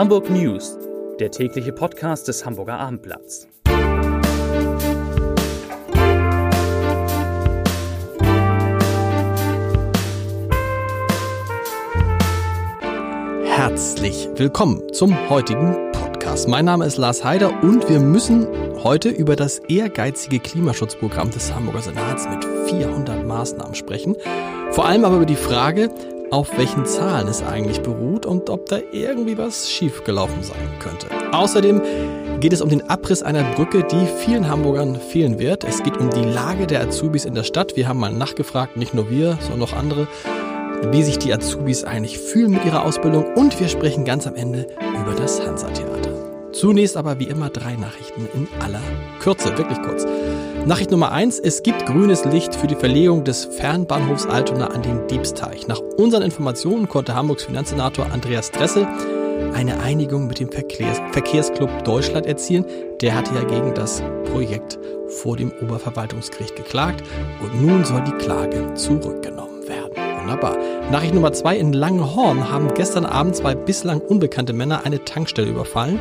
Hamburg News, der tägliche Podcast des Hamburger Abendblatts. Herzlich willkommen zum heutigen Podcast. Mein Name ist Lars Heider und wir müssen heute über das ehrgeizige Klimaschutzprogramm des Hamburger Senats mit 400 Maßnahmen sprechen. Vor allem aber über die Frage, auf welchen Zahlen es eigentlich beruht und ob da irgendwie was schiefgelaufen sein könnte. Außerdem geht es um den Abriss einer Brücke, die vielen Hamburgern fehlen wird. Es geht um die Lage der Azubis in der Stadt. Wir haben mal nachgefragt, nicht nur wir, sondern auch andere, wie sich die Azubis eigentlich fühlen mit ihrer Ausbildung und wir sprechen ganz am Ende über das Hansa-Theater. Zunächst aber wie immer drei Nachrichten in aller Kürze, wirklich kurz. Nachricht Nummer eins: Es gibt grünes Licht für die Verlegung des Fernbahnhofs Altona an den Diebsteich. Nach unseren Informationen konnte Hamburgs Finanzsenator Andreas Dressel eine Einigung mit dem Verkehrs Verkehrsclub Deutschland erzielen. Der hatte ja gegen das Projekt vor dem Oberverwaltungsgericht geklagt und nun soll die Klage zurückgenommen werden. Wunderbar. Nachricht Nummer zwei. In Langenhorn haben gestern Abend zwei bislang unbekannte Männer eine Tankstelle überfallen.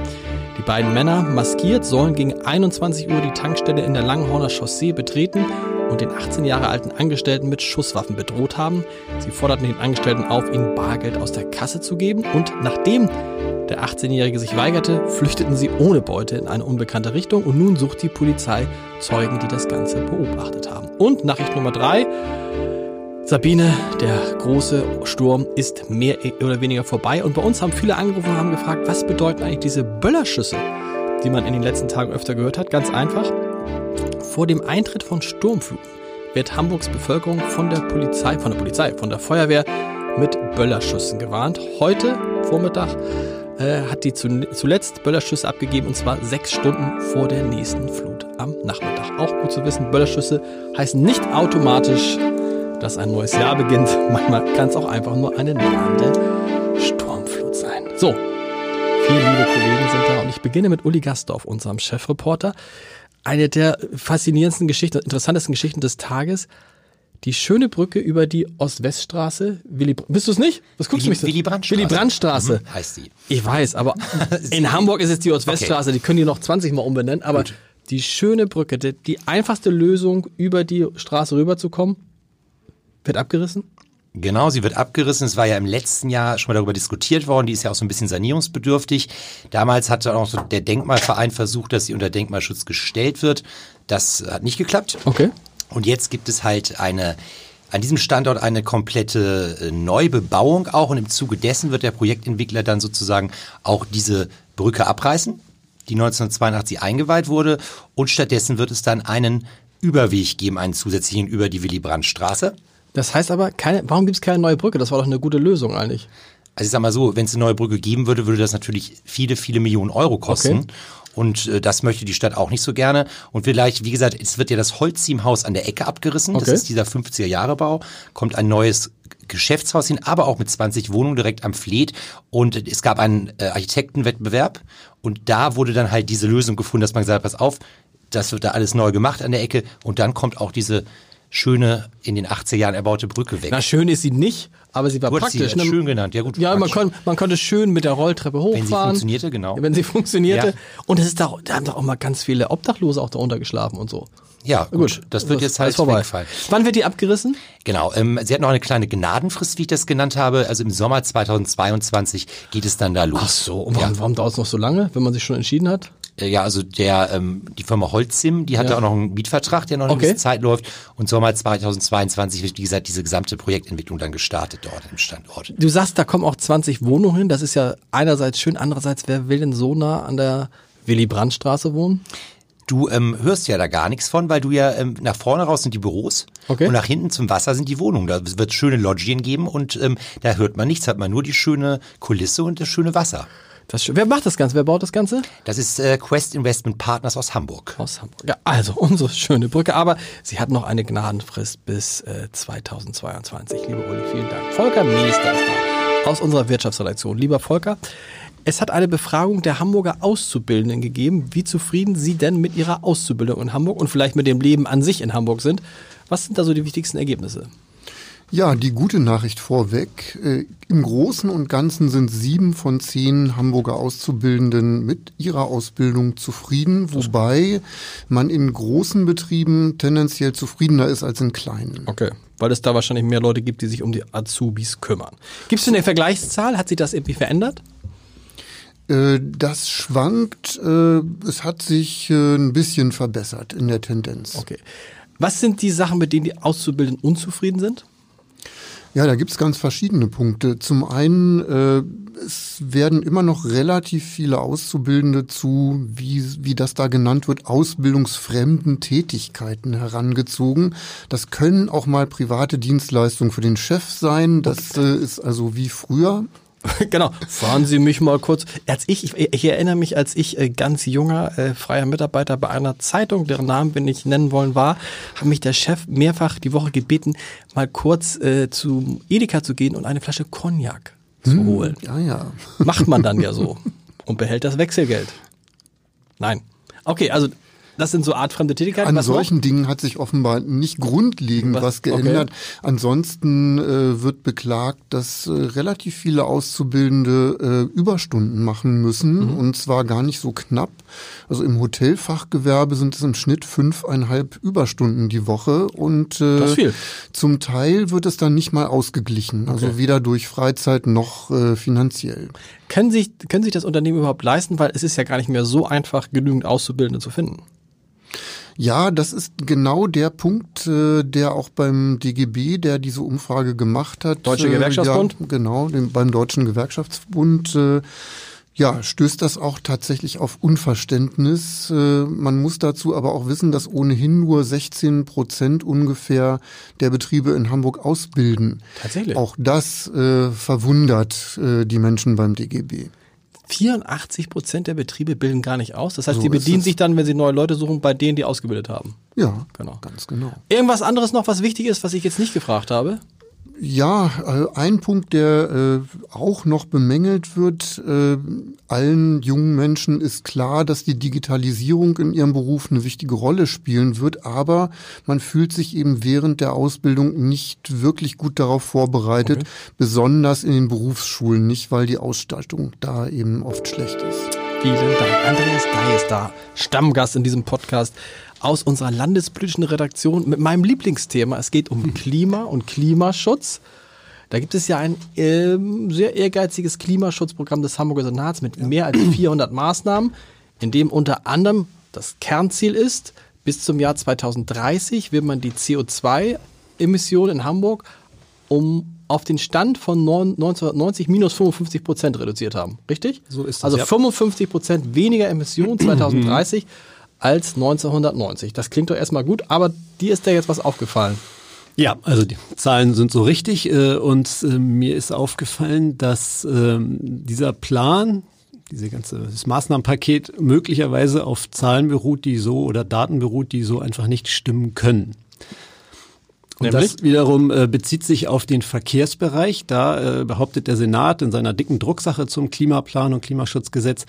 Die beiden Männer, maskiert, sollen gegen 21 Uhr die Tankstelle in der Langenhorner Chaussee betreten und den 18 Jahre alten Angestellten mit Schusswaffen bedroht haben. Sie forderten den Angestellten auf, ihnen Bargeld aus der Kasse zu geben und nachdem der 18-Jährige sich weigerte, flüchteten sie ohne Beute in eine unbekannte Richtung und nun sucht die Polizei Zeugen, die das Ganze beobachtet haben. Und Nachricht Nummer drei. Sabine, der große Sturm ist mehr oder weniger vorbei und bei uns haben viele angerufen und haben gefragt, was bedeuten eigentlich diese Böllerschüsse, die man in den letzten Tagen öfter gehört hat? Ganz einfach. Vor dem Eintritt von Sturmfluten wird Hamburgs Bevölkerung von der Polizei, von der Polizei, von der Feuerwehr mit Böllerschüssen gewarnt. Heute Vormittag äh, hat die zuletzt Böllerschüsse abgegeben und zwar sechs Stunden vor der nächsten Flut am Nachmittag. Auch gut zu wissen, Böllerschüsse heißen nicht automatisch dass ein neues Jahr beginnt. Manchmal kann es auch einfach nur eine nahende Sturmflut sein. So, viele liebe Kollegen sind da und ich beginne mit Uli Gastorf, unserem Chefreporter. Eine der faszinierendsten Geschichten, interessantesten Geschichten des Tages. Die schöne Brücke über die Ost-West-Straße. Willy, bist du es nicht? Was guckst Willy, du mich? Willy Brandt-Straße. Willy Brandt-Straße. Mhm, heißt die. Ich weiß, aber in Hamburg ist es die Ost-West-Straße. Okay. Die können die noch 20 Mal umbenennen. Aber Gut. die schöne Brücke, die, die einfachste Lösung, über die Straße rüberzukommen, wird abgerissen? Genau, sie wird abgerissen. Es war ja im letzten Jahr schon mal darüber diskutiert worden. Die ist ja auch so ein bisschen sanierungsbedürftig. Damals hatte auch so der Denkmalverein versucht, dass sie unter Denkmalschutz gestellt wird. Das hat nicht geklappt. Okay. Und jetzt gibt es halt eine an diesem Standort eine komplette äh, Neubebauung auch und im Zuge dessen wird der Projektentwickler dann sozusagen auch diese Brücke abreißen, die 1982 eingeweiht wurde und stattdessen wird es dann einen Überweg geben, einen zusätzlichen über die Willy Brandt Straße. Das heißt aber, keine, warum gibt es keine neue Brücke? Das war doch eine gute Lösung eigentlich. Also ich sag mal so, wenn es eine neue Brücke geben würde, würde das natürlich viele, viele Millionen Euro kosten. Okay. Und äh, das möchte die Stadt auch nicht so gerne. Und vielleicht, wie gesagt, es wird ja das Holzziehmhaus an der Ecke abgerissen. Okay. Das ist dieser 50er-Jahre-Bau. Kommt ein neues Geschäftshaus hin, aber auch mit 20 Wohnungen direkt am Fleet. Und es gab einen äh, Architektenwettbewerb. Und da wurde dann halt diese Lösung gefunden, dass man gesagt hat, pass auf, das wird da alles neu gemacht an der Ecke. Und dann kommt auch diese schöne, in den 80er Jahren erbaute Brücke weg. Na, schön ist sie nicht, aber sie war gut, praktisch. Sie ne? schön genannt, ja gut. Ja, man, kon, man konnte schön mit der Rolltreppe hochfahren. Wenn sie funktionierte, genau. Wenn sie funktionierte. Ja. Und es ist da, da haben doch auch mal ganz viele Obdachlose auch darunter geschlafen und so. Ja, gut. Das wird jetzt halt vorbei. Wegfallen. Wann wird die abgerissen? Genau. Ähm, sie hat noch eine kleine Gnadenfrist, wie ich das genannt habe. Also im Sommer 2022 geht es dann da los. Ach so. Und warum, ja. warum dauert es noch so lange, wenn man sich schon entschieden hat? Äh, ja, also der ähm, die Firma Holzim, die hatte ja. auch noch einen Mietvertrag, der noch eine okay. gewisse Zeit läuft. Und Sommer 2022 wird, wie gesagt, diese gesamte Projektentwicklung dann gestartet dort im Standort. Du sagst, da kommen auch 20 Wohnungen hin. Das ist ja einerseits schön, andererseits, wer will denn so nah an der Willy-Brandt-Straße wohnen? Du ähm, hörst ja da gar nichts von, weil du ja ähm, nach vorne raus sind die Büros okay. und nach hinten zum Wasser sind die Wohnungen. Da wird schöne Lodgien geben und ähm, da hört man nichts, hat man nur die schöne Kulisse und das schöne Wasser. Das, wer macht das Ganze? Wer baut das Ganze? Das ist äh, Quest Investment Partners aus Hamburg. Aus Hamburg. Ja, also unsere schöne Brücke. Aber sie hat noch eine Gnadenfrist bis äh, 2022. Liebe Uli, vielen Dank. Volker Minister ist da aus unserer Wirtschaftsredaktion. Lieber Volker, es hat eine Befragung der Hamburger Auszubildenden gegeben, wie zufrieden sie denn mit ihrer Auszubildung in Hamburg und vielleicht mit dem Leben an sich in Hamburg sind. Was sind da so die wichtigsten Ergebnisse? Ja, die gute Nachricht vorweg. Äh, Im Großen und Ganzen sind sieben von zehn Hamburger Auszubildenden mit ihrer Ausbildung zufrieden, wobei man in großen Betrieben tendenziell zufriedener ist als in kleinen. Okay, weil es da wahrscheinlich mehr Leute gibt, die sich um die Azubis kümmern. Gibt es eine Vergleichszahl? Hat sich das irgendwie verändert? Äh, das schwankt. Äh, es hat sich ein bisschen verbessert in der Tendenz. Okay. Was sind die Sachen, mit denen die Auszubildenden unzufrieden sind? Ja, da gibt's ganz verschiedene Punkte. Zum einen, äh, es werden immer noch relativ viele Auszubildende zu, wie, wie das da genannt wird, ausbildungsfremden Tätigkeiten herangezogen. Das können auch mal private Dienstleistungen für den Chef sein. Das äh, ist also wie früher. genau. Fahren Sie mich mal kurz. Als ich, ich, ich erinnere mich, als ich äh, ganz junger äh, freier Mitarbeiter bei einer Zeitung, deren Namen wir nicht nennen wollen, war, hat mich der Chef mehrfach die Woche gebeten, mal kurz äh, zu Edeka zu gehen und eine Flasche Cognac zu hm, holen. Ja, ja. Macht man dann ja so und behält das Wechselgeld. Nein. Okay, also das sind so artfremde Tätigkeiten. An was solchen noch? Dingen hat sich offenbar nicht grundlegend was, was geändert. Okay. Ansonsten äh, wird beklagt, dass äh, relativ viele Auszubildende äh, Überstunden machen müssen mhm. und zwar gar nicht so knapp. Also im Hotelfachgewerbe sind es im Schnitt fünfeinhalb Überstunden die Woche und äh, zum Teil wird es dann nicht mal ausgeglichen. Also okay. Also weder durch Freizeit noch äh, finanziell. Können sich, können sich das Unternehmen überhaupt leisten, weil es ist ja gar nicht mehr so einfach, genügend Auszubildende zu finden? Ja, das ist genau der Punkt, äh, der auch beim DGB, der diese Umfrage gemacht hat. Deutsche äh, Gewerkschaftsbund? Ja, genau, dem, beim Deutschen Gewerkschaftsbund. Äh, ja, stößt das auch tatsächlich auf Unverständnis. Äh, man muss dazu aber auch wissen, dass ohnehin nur 16 Prozent ungefähr der Betriebe in Hamburg ausbilden. Tatsächlich. Auch das äh, verwundert äh, die Menschen beim DGB. 84 Prozent der Betriebe bilden gar nicht aus. Das heißt, so die bedienen sich dann, wenn sie neue Leute suchen, bei denen, die ausgebildet haben. Ja, genau. Ganz genau. Irgendwas anderes noch, was wichtig ist, was ich jetzt nicht gefragt habe? Ja, äh, ein Punkt, der äh, auch noch bemängelt wird, äh, allen jungen Menschen ist klar, dass die Digitalisierung in ihrem Beruf eine wichtige Rolle spielen wird, aber man fühlt sich eben während der Ausbildung nicht wirklich gut darauf vorbereitet, okay. besonders in den Berufsschulen nicht, weil die Ausstattung da eben oft schlecht ist. Vielen Dank. Andreas Dey ist da, Stammgast in diesem Podcast aus unserer landespolitischen Redaktion mit meinem Lieblingsthema. Es geht um Klima und Klimaschutz. Da gibt es ja ein äh, sehr ehrgeiziges Klimaschutzprogramm des Hamburger Senats mit mehr als 400 Maßnahmen, in dem unter anderem das Kernziel ist, bis zum Jahr 2030 will man die CO2-Emissionen in Hamburg um auf den Stand von 1990 minus 55 Prozent reduziert haben. Richtig? So ist es. Also 55 Prozent weniger Emissionen 2030 als 1990. Das klingt doch erstmal gut, aber dir ist da jetzt was aufgefallen. Ja, also die Zahlen sind so richtig äh, und äh, mir ist aufgefallen, dass äh, dieser Plan, diese ganze das Maßnahmenpaket möglicherweise auf Zahlen beruht, die so oder Daten beruht, die so einfach nicht stimmen können. Und Nämlich? das wiederum äh, bezieht sich auf den Verkehrsbereich. Da äh, behauptet der Senat in seiner dicken Drucksache zum Klimaplan und Klimaschutzgesetz,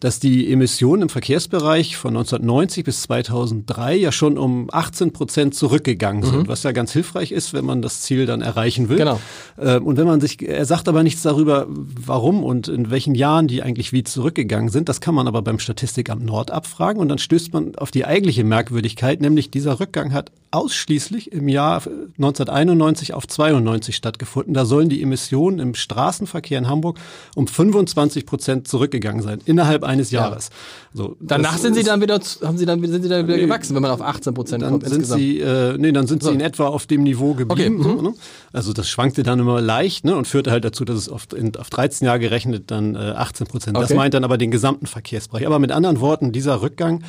dass die Emissionen im Verkehrsbereich von 1990 bis 2003 ja schon um 18 Prozent zurückgegangen sind, mhm. was ja ganz hilfreich ist, wenn man das Ziel dann erreichen will. Genau. Ähm, und wenn man sich, er sagt aber nichts darüber, warum und in welchen Jahren die eigentlich wie zurückgegangen sind. Das kann man aber beim Statistikamt Nord abfragen und dann stößt man auf die eigentliche Merkwürdigkeit, nämlich dieser Rückgang hat ausschließlich im Jahr 1991 auf 92 stattgefunden. Da sollen die Emissionen im Straßenverkehr in Hamburg um 25 Prozent zurückgegangen sein, innerhalb eines Jahres. Ja. So, Danach sind sie dann wieder, haben sie dann, sind sie dann wieder nee, gewachsen, wenn man auf 18 Prozent kommt sind insgesamt. Sie, äh, nee, dann sind sie in etwa auf dem Niveau geblieben. Okay. So, mhm. ne? Also das schwankte dann immer leicht ne? und führte halt dazu, dass es auf, in, auf 13 Jahre gerechnet dann äh, 18 Prozent. Okay. Das meint dann aber den gesamten Verkehrsbereich. Aber mit anderen Worten, dieser Rückgang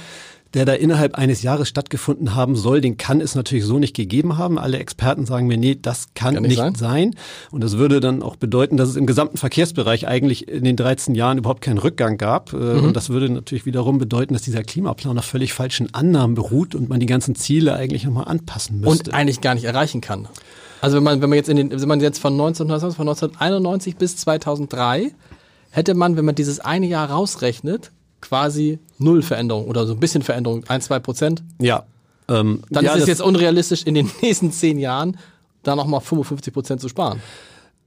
der da innerhalb eines Jahres stattgefunden haben soll, den kann es natürlich so nicht gegeben haben. Alle Experten sagen mir, nee, das kann, kann nicht, sein. sein. Und das würde dann auch bedeuten, dass es im gesamten Verkehrsbereich eigentlich in den 13 Jahren überhaupt keinen Rückgang gab. Äh, mhm. Und das würde natürlich wiederum bedeuten, dass dieser Klimaplan auf völlig falschen Annahmen beruht und man die ganzen Ziele eigentlich nochmal anpassen müsste. Und eigentlich gar nicht erreichen kann. Also wenn man, wenn man jetzt in den, wenn man jetzt von, 19, von 1991 bis 2003 hätte man, wenn man dieses eine Jahr rausrechnet, quasi null Veränderung oder so ein bisschen Veränderung, ein, zwei Prozent. Ja. Ähm, Dann ja, ist es jetzt unrealistisch in den nächsten zehn Jahren da nochmal 55 Prozent zu sparen.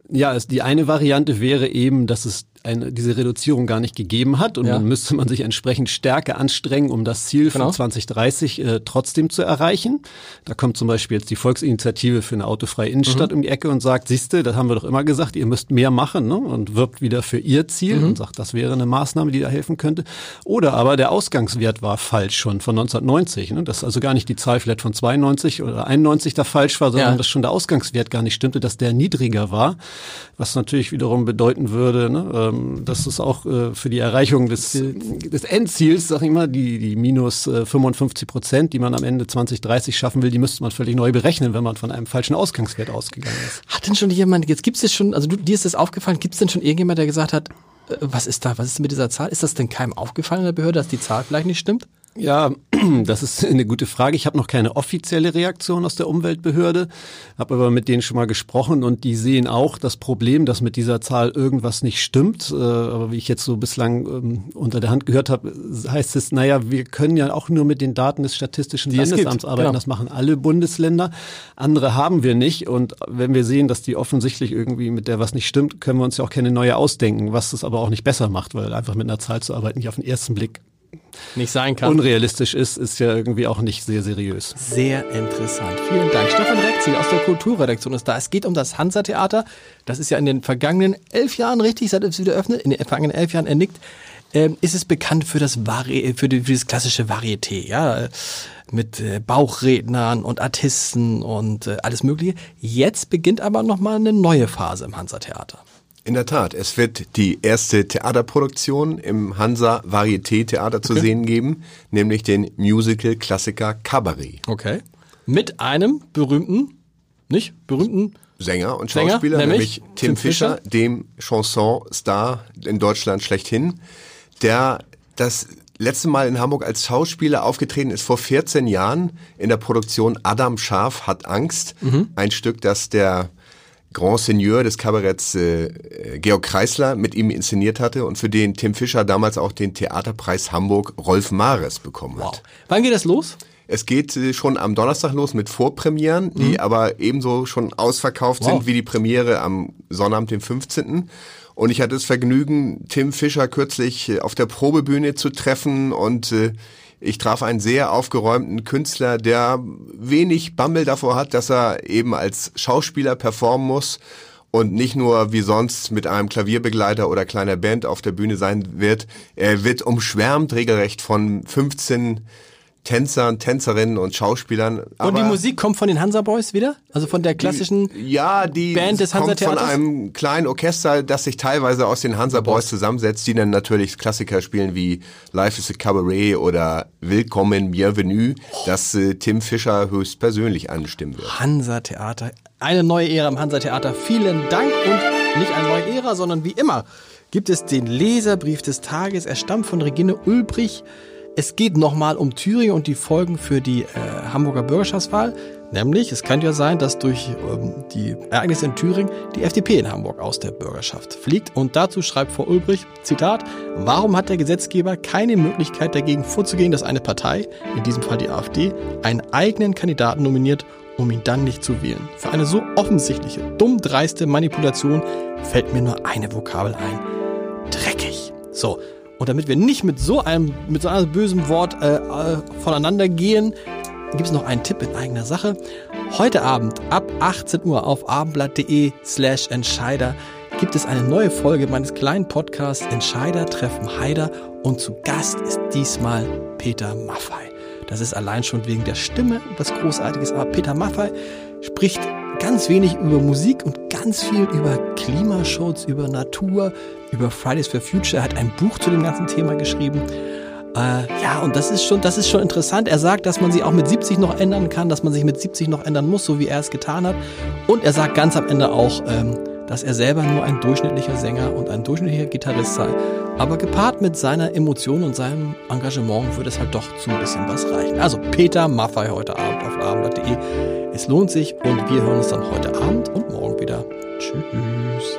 Ja, es, die eine Variante wäre eben, dass es eine, diese Reduzierung gar nicht gegeben hat und ja. dann müsste man sich entsprechend stärker anstrengen, um das Ziel genau. von 2030 äh, trotzdem zu erreichen. Da kommt zum Beispiel jetzt die Volksinitiative für eine autofreie Innenstadt mhm. um die Ecke und sagt, siehste, das haben wir doch immer gesagt, ihr müsst mehr machen ne? und wirbt wieder für ihr Ziel mhm. und sagt, das wäre eine Maßnahme, die da helfen könnte. Oder aber der Ausgangswert war falsch schon von 1990. Ne? Dass also gar nicht die Zahl vielleicht von 92 oder 91 da falsch war, sondern ja. dass schon der Ausgangswert gar nicht stimmte, dass der niedriger war, was natürlich wiederum bedeuten würde, ne? Ähm, ähm, das ist auch äh, für die Erreichung des, des Endziels, sag ich mal, die, die minus äh, 55 Prozent, die man am Ende 2030 schaffen will, die müsste man völlig neu berechnen, wenn man von einem falschen Ausgangswert ausgegangen ist. Hat denn schon jemand, jetzt gibt es schon, also du, dir ist das aufgefallen, gibt es denn schon irgendjemand, der gesagt hat, äh, was ist da, was ist mit dieser Zahl? Ist das denn keinem aufgefallen in der Behörde, dass die Zahl vielleicht nicht stimmt? Ja, das ist eine gute Frage. Ich habe noch keine offizielle Reaktion aus der Umweltbehörde, habe aber mit denen schon mal gesprochen und die sehen auch das Problem, dass mit dieser Zahl irgendwas nicht stimmt. Äh, aber wie ich jetzt so bislang ähm, unter der Hand gehört habe, heißt es, naja, wir können ja auch nur mit den Daten des Statistischen die Landesamts arbeiten. Genau. Das machen alle Bundesländer. Andere haben wir nicht. Und wenn wir sehen, dass die offensichtlich irgendwie mit der was nicht stimmt, können wir uns ja auch keine neue ausdenken, was es aber auch nicht besser macht, weil einfach mit einer Zahl zu arbeiten nicht auf den ersten Blick nicht sein kann. Unrealistisch ist, ist ja irgendwie auch nicht sehr seriös. Sehr interessant. Vielen Dank. Stefan Rexil aus der Kulturredaktion ist da. Es geht um das Hansa-Theater. Das ist ja in den vergangenen elf Jahren richtig, seit es wieder öffnet, in den vergangenen elf Jahren ernickt. Ähm, ist es bekannt für das, Vari für, die, für das klassische Varieté, ja, mit äh, Bauchrednern und Artisten und äh, alles Mögliche. Jetzt beginnt aber nochmal eine neue Phase im Hansa-Theater. In der Tat, es wird die erste Theaterproduktion im Hansa Varieté Theater zu okay. sehen geben, nämlich den Musical-Klassiker Cabaret. Okay. Mit einem berühmten, nicht berühmten Sänger und Schauspieler, Sänger, nämlich, nämlich, Tim, Tim Fischer, Fischer, dem Chanson-Star in Deutschland schlechthin, der das letzte Mal in Hamburg als Schauspieler aufgetreten ist vor 14 Jahren in der Produktion Adam Scharf hat Angst. Mhm. Ein Stück, das der Grand Seigneur des Kabaretts äh, Georg Kreisler mit ihm inszeniert hatte und für den Tim Fischer damals auch den Theaterpreis Hamburg Rolf Mares bekommen hat. Wow. Wann geht das los? Es geht äh, schon am Donnerstag los mit Vorpremieren, die mhm. aber ebenso schon ausverkauft wow. sind wie die Premiere am Sonnabend, dem 15. Und ich hatte das Vergnügen, Tim Fischer kürzlich äh, auf der Probebühne zu treffen und äh, ich traf einen sehr aufgeräumten Künstler, der wenig Bammel davor hat, dass er eben als Schauspieler performen muss und nicht nur wie sonst mit einem Klavierbegleiter oder kleiner Band auf der Bühne sein wird. Er wird umschwärmt regelrecht von 15 Tänzern, Tänzerinnen und Schauspielern. und die Musik kommt von den Hansa Boys wieder? Also von der klassischen die, ja, die Band des Hansa Theaters? von einem kleinen Orchester, das sich teilweise aus den Hansa Boys zusammensetzt, die dann natürlich Klassiker spielen wie Life is a Cabaret oder Willkommen, Bienvenue, das äh, Tim Fischer höchstpersönlich anstimmen wird. Hansa Theater, eine neue Ära im Hansa Theater. Vielen Dank und nicht eine neue Ära, sondern wie immer gibt es den Leserbrief des Tages. Er stammt von Regine Ulbrich. Es geht nochmal um Thüringen und die Folgen für die äh, Hamburger Bürgerschaftswahl. Nämlich, es könnte ja sein, dass durch ähm, die Ereignisse in Thüringen die FDP in Hamburg aus der Bürgerschaft fliegt. Und dazu schreibt Frau Ulbrich, Zitat, warum hat der Gesetzgeber keine Möglichkeit dagegen vorzugehen, dass eine Partei, in diesem Fall die AfD, einen eigenen Kandidaten nominiert, um ihn dann nicht zu wählen? Für eine so offensichtliche, dumm dreiste Manipulation fällt mir nur eine Vokabel ein. Dreckig. So, und damit wir nicht mit so einem, mit so einem bösen Wort äh, äh, voneinander gehen, gibt es noch einen Tipp in eigener Sache. Heute Abend ab 18 Uhr auf abendblatt.de slash Entscheider gibt es eine neue Folge meines kleinen Podcasts Entscheider treffen Heider und zu Gast ist diesmal Peter Maffei. Das ist allein schon wegen der Stimme was Großartiges, aber Peter Maffei spricht ganz wenig über Musik und ganz viel über Klimaschutz, über Natur, über Fridays for Future. Er hat ein Buch zu dem ganzen Thema geschrieben. Äh, ja, und das ist schon, das ist schon interessant. Er sagt, dass man sich auch mit 70 noch ändern kann, dass man sich mit 70 noch ändern muss, so wie er es getan hat. Und er sagt ganz am Ende auch, ähm, dass er selber nur ein durchschnittlicher Sänger und ein durchschnittlicher Gitarrist sei. Aber gepaart mit seiner Emotion und seinem Engagement würde es halt doch zu ein bisschen was reichen. Also Peter Maffei heute Abend auf abend.de. Es lohnt sich und wir hören uns dann heute Abend und morgen wieder. Tschüss.